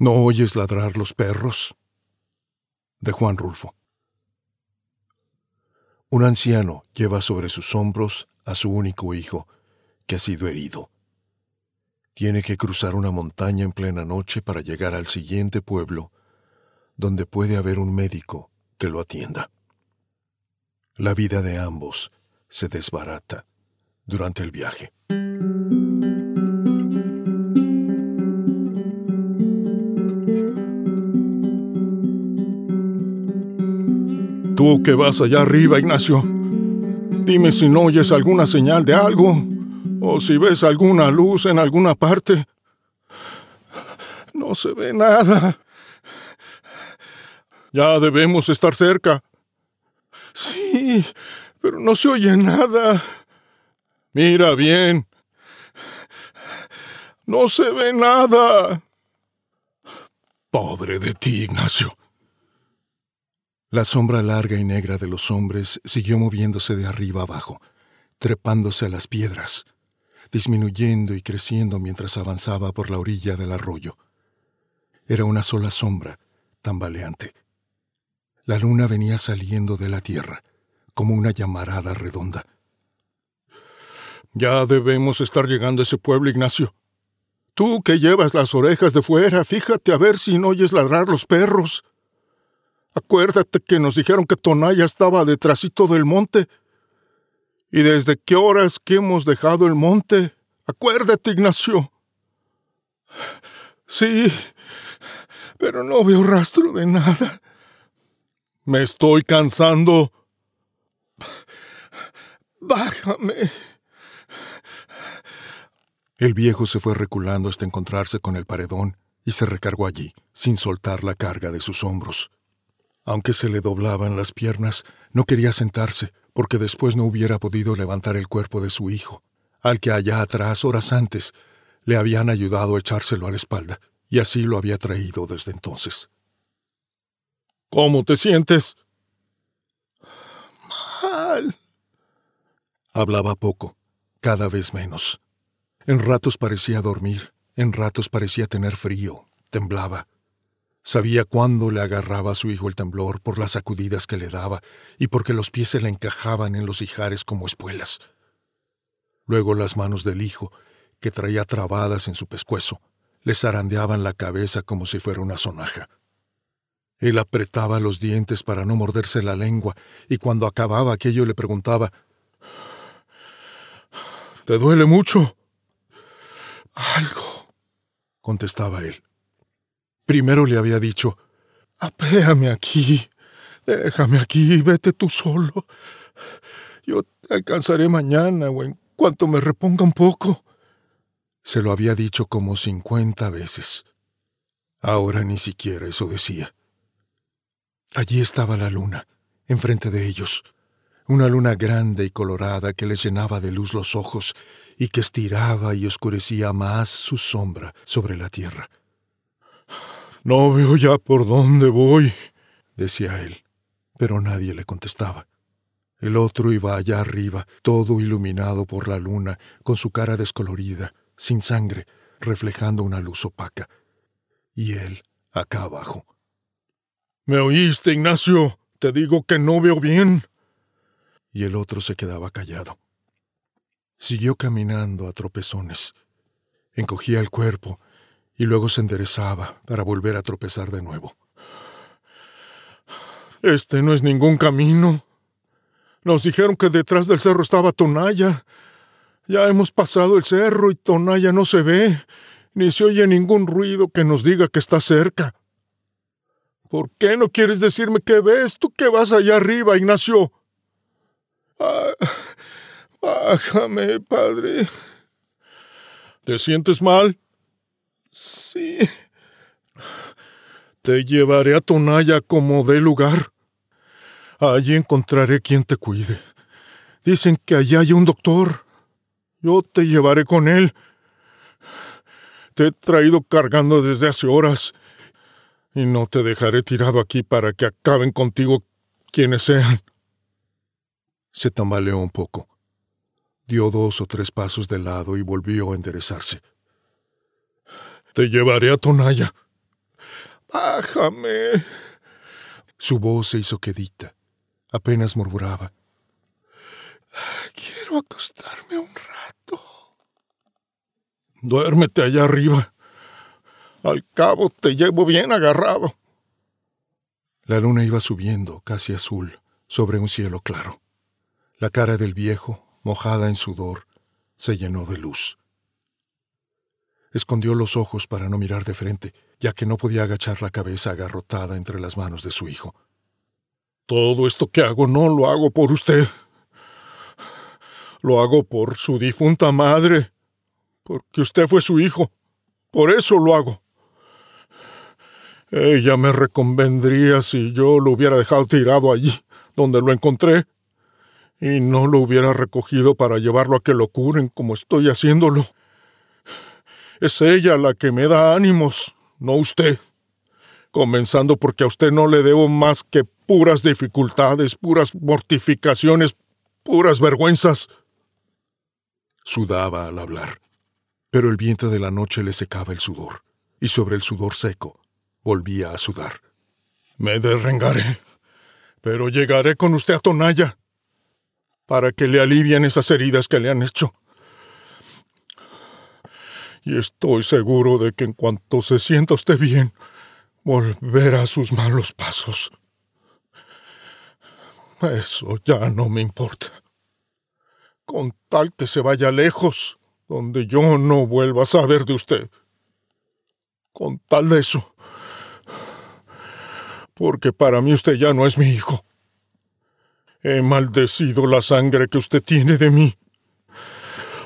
¿No oyes ladrar los perros? De Juan Rulfo. Un anciano lleva sobre sus hombros a su único hijo, que ha sido herido. Tiene que cruzar una montaña en plena noche para llegar al siguiente pueblo, donde puede haber un médico que lo atienda. La vida de ambos se desbarata durante el viaje. Tú que vas allá arriba, Ignacio, dime si no oyes alguna señal de algo o si ves alguna luz en alguna parte. No se ve nada. Ya debemos estar cerca. Sí, pero no se oye nada. Mira bien. No se ve nada. Pobre de ti, Ignacio. La sombra larga y negra de los hombres siguió moviéndose de arriba abajo, trepándose a las piedras, disminuyendo y creciendo mientras avanzaba por la orilla del arroyo. Era una sola sombra, tambaleante. La luna venía saliendo de la tierra, como una llamarada redonda. Ya debemos estar llegando a ese pueblo, Ignacio. Tú que llevas las orejas de fuera, fíjate a ver si no oyes ladrar los perros. Acuérdate que nos dijeron que Tonaya estaba detrásito del monte. ¿Y desde qué horas que hemos dejado el monte? Acuérdate, Ignacio. Sí, pero no veo rastro de nada. Me estoy cansando. Bájame. El viejo se fue reculando hasta encontrarse con el paredón y se recargó allí, sin soltar la carga de sus hombros. Aunque se le doblaban las piernas, no quería sentarse, porque después no hubiera podido levantar el cuerpo de su hijo, al que allá atrás, horas antes, le habían ayudado a echárselo a la espalda, y así lo había traído desde entonces. ¿Cómo te sientes? Mal. Hablaba poco, cada vez menos. En ratos parecía dormir, en ratos parecía tener frío, temblaba. Sabía cuándo le agarraba a su hijo el temblor por las sacudidas que le daba y porque los pies se le encajaban en los ijares como espuelas. Luego las manos del hijo, que traía trabadas en su pescuezo, le zarandeaban la cabeza como si fuera una sonaja. Él apretaba los dientes para no morderse la lengua y cuando acababa aquello le preguntaba ¿Te duele mucho? Algo, contestaba él. Primero le había dicho, apéame aquí, déjame aquí, vete tú solo. Yo te alcanzaré mañana o en cuanto me reponga un poco. Se lo había dicho como cincuenta veces. Ahora ni siquiera eso decía. Allí estaba la luna, enfrente de ellos, una luna grande y colorada que les llenaba de luz los ojos y que estiraba y oscurecía más su sombra sobre la tierra. No veo ya por dónde voy, decía él, pero nadie le contestaba. El otro iba allá arriba, todo iluminado por la luna, con su cara descolorida, sin sangre, reflejando una luz opaca. Y él, acá abajo. ¿Me oíste, Ignacio? Te digo que no veo bien. Y el otro se quedaba callado. Siguió caminando a tropezones. Encogía el cuerpo y luego se enderezaba para volver a tropezar de nuevo. Este no es ningún camino. Nos dijeron que detrás del cerro estaba Tonaya. Ya hemos pasado el cerro y Tonaya no se ve, ni se oye ningún ruido que nos diga que está cerca. ¿Por qué no quieres decirme qué ves tú que vas allá arriba, Ignacio? Ah, bájame, padre. ¿Te sientes mal? Sí. Te llevaré a Tonaya como de lugar. Allí encontraré quien te cuide. Dicen que allá hay un doctor. Yo te llevaré con él. Te he traído cargando desde hace horas. Y no te dejaré tirado aquí para que acaben contigo quienes sean. Se tambaleó un poco. Dio dos o tres pasos de lado y volvió a enderezarse. Te llevaré a Tonaya. Bájame. Su voz se hizo quedita. Apenas murmuraba. Quiero acostarme un rato. Duérmete allá arriba. Al cabo te llevo bien agarrado. La luna iba subiendo, casi azul, sobre un cielo claro. La cara del viejo, mojada en sudor, se llenó de luz. Escondió los ojos para no mirar de frente, ya que no podía agachar la cabeza agarrotada entre las manos de su hijo. Todo esto que hago no lo hago por usted. Lo hago por su difunta madre, porque usted fue su hijo. Por eso lo hago. Ella me reconvendría si yo lo hubiera dejado tirado allí, donde lo encontré, y no lo hubiera recogido para llevarlo a que lo curen como estoy haciéndolo. Es ella la que me da ánimos, no usted. Comenzando porque a usted no le debo más que puras dificultades, puras mortificaciones, puras vergüenzas. Sudaba al hablar, pero el viento de la noche le secaba el sudor, y sobre el sudor seco volvía a sudar. Me derrengaré, pero llegaré con usted a Tonaya para que le alivien esas heridas que le han hecho. Y estoy seguro de que en cuanto se sienta usted bien, volverá a sus malos pasos. Eso ya no me importa. Con tal que se vaya lejos, donde yo no vuelva a saber de usted. Con tal de eso, porque para mí usted ya no es mi hijo. He maldecido la sangre que usted tiene de mí.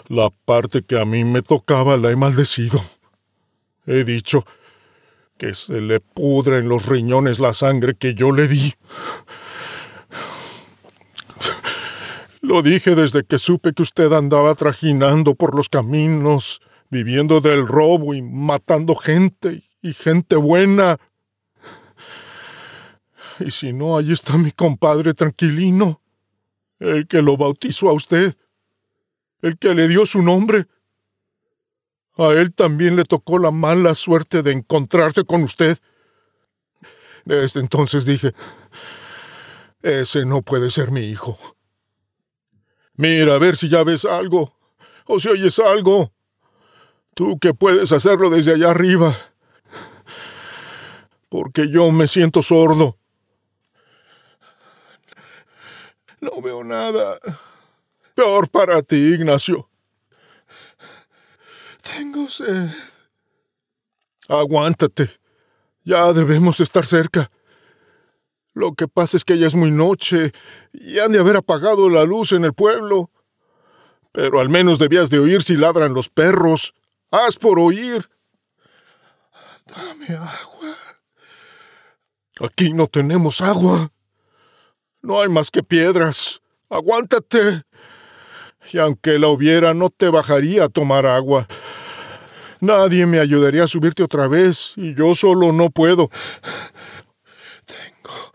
La parte que a mí me tocaba la he maldecido. He dicho que se le pudre en los riñones la sangre que yo le di. Lo dije desde que supe que usted andaba trajinando por los caminos, viviendo del robo y matando gente y gente buena. Y si no, ahí está mi compadre tranquilino, el que lo bautizó a usted, el que le dio su nombre. A él también le tocó la mala suerte de encontrarse con usted. Desde entonces dije, ese no puede ser mi hijo. Mira a ver si ya ves algo, o si oyes algo. Tú que puedes hacerlo desde allá arriba. Porque yo me siento sordo. No veo nada. Peor para ti, Ignacio. Tengo sed. Aguántate. Ya debemos estar cerca. Lo que pasa es que ya es muy noche y han de haber apagado la luz en el pueblo. Pero al menos debías de oír si ladran los perros. Haz por oír. Dame agua. Aquí no tenemos agua. No hay más que piedras. Aguántate. Y aunque la hubiera, no te bajaría a tomar agua. Nadie me ayudaría a subirte otra vez, y yo solo no puedo. Tengo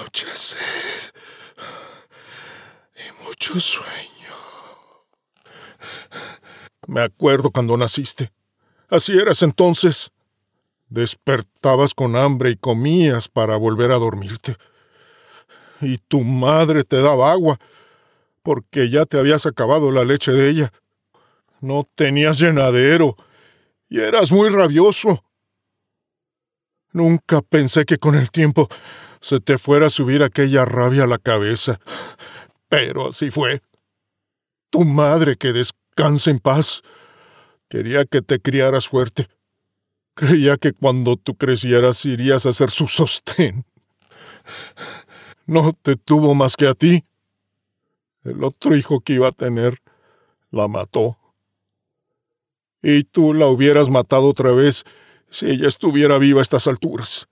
mucha sed y mucho sueño. Me acuerdo cuando naciste. Así eras entonces. Despertabas con hambre y comías para volver a dormirte y tu madre te daba agua, porque ya te habías acabado la leche de ella. No tenías llenadero y eras muy rabioso. Nunca pensé que con el tiempo se te fuera a subir aquella rabia a la cabeza, pero así fue. Tu madre, que descanse en paz, quería que te criaras fuerte. Creía que cuando tú crecieras irías a ser su sostén. No te tuvo más que a ti. El otro hijo que iba a tener la mató. Y tú la hubieras matado otra vez si ella estuviera viva a estas alturas.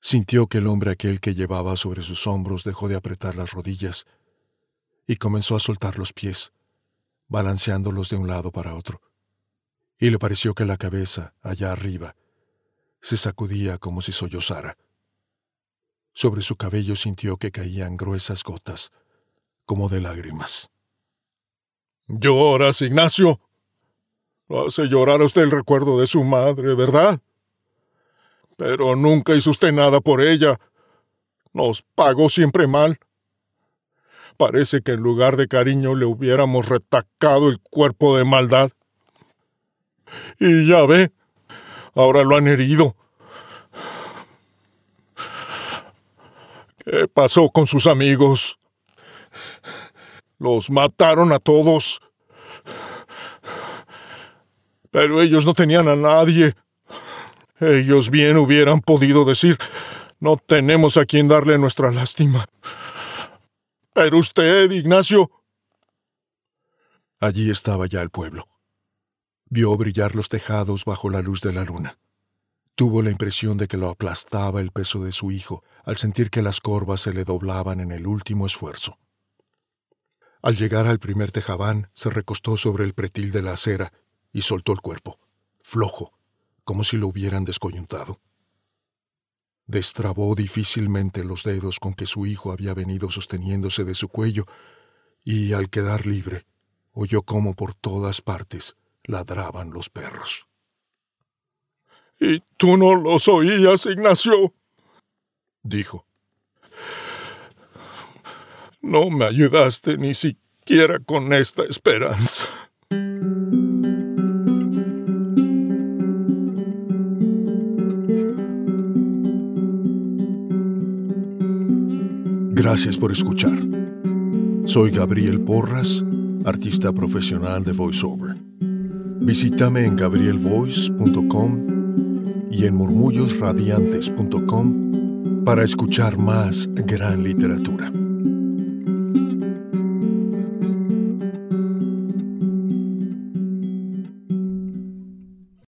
Sintió que el hombre aquel que llevaba sobre sus hombros dejó de apretar las rodillas y comenzó a soltar los pies, balanceándolos de un lado para otro. Y le pareció que la cabeza, allá arriba, se sacudía como si sollozara. Sobre su cabello sintió que caían gruesas gotas, como de lágrimas. Lloras, Ignacio. Lo hace llorar a usted el recuerdo de su madre, ¿verdad? Pero nunca hizo usted nada por ella. Nos pagó siempre mal. Parece que en lugar de cariño le hubiéramos retacado el cuerpo de maldad. Y ya ve, ahora lo han herido. Pasó con sus amigos? Los mataron a todos. Pero ellos no tenían a nadie. Ellos bien hubieran podido decir, no tenemos a quien darle nuestra lástima. Pero usted, Ignacio. Allí estaba ya el pueblo. Vio brillar los tejados bajo la luz de la luna. Tuvo la impresión de que lo aplastaba el peso de su hijo al sentir que las corvas se le doblaban en el último esfuerzo. Al llegar al primer tejabán, se recostó sobre el pretil de la acera y soltó el cuerpo, flojo, como si lo hubieran descoyuntado. Destrabó difícilmente los dedos con que su hijo había venido sosteniéndose de su cuello, y al quedar libre, oyó cómo por todas partes ladraban los perros. ¿Y tú no los oías, Ignacio? Dijo. No me ayudaste ni siquiera con esta esperanza. Gracias por escuchar. Soy Gabriel Porras, artista profesional de voiceover. Visítame en gabrielvoice.com y en murmullosradiantes.com para escuchar más gran literatura.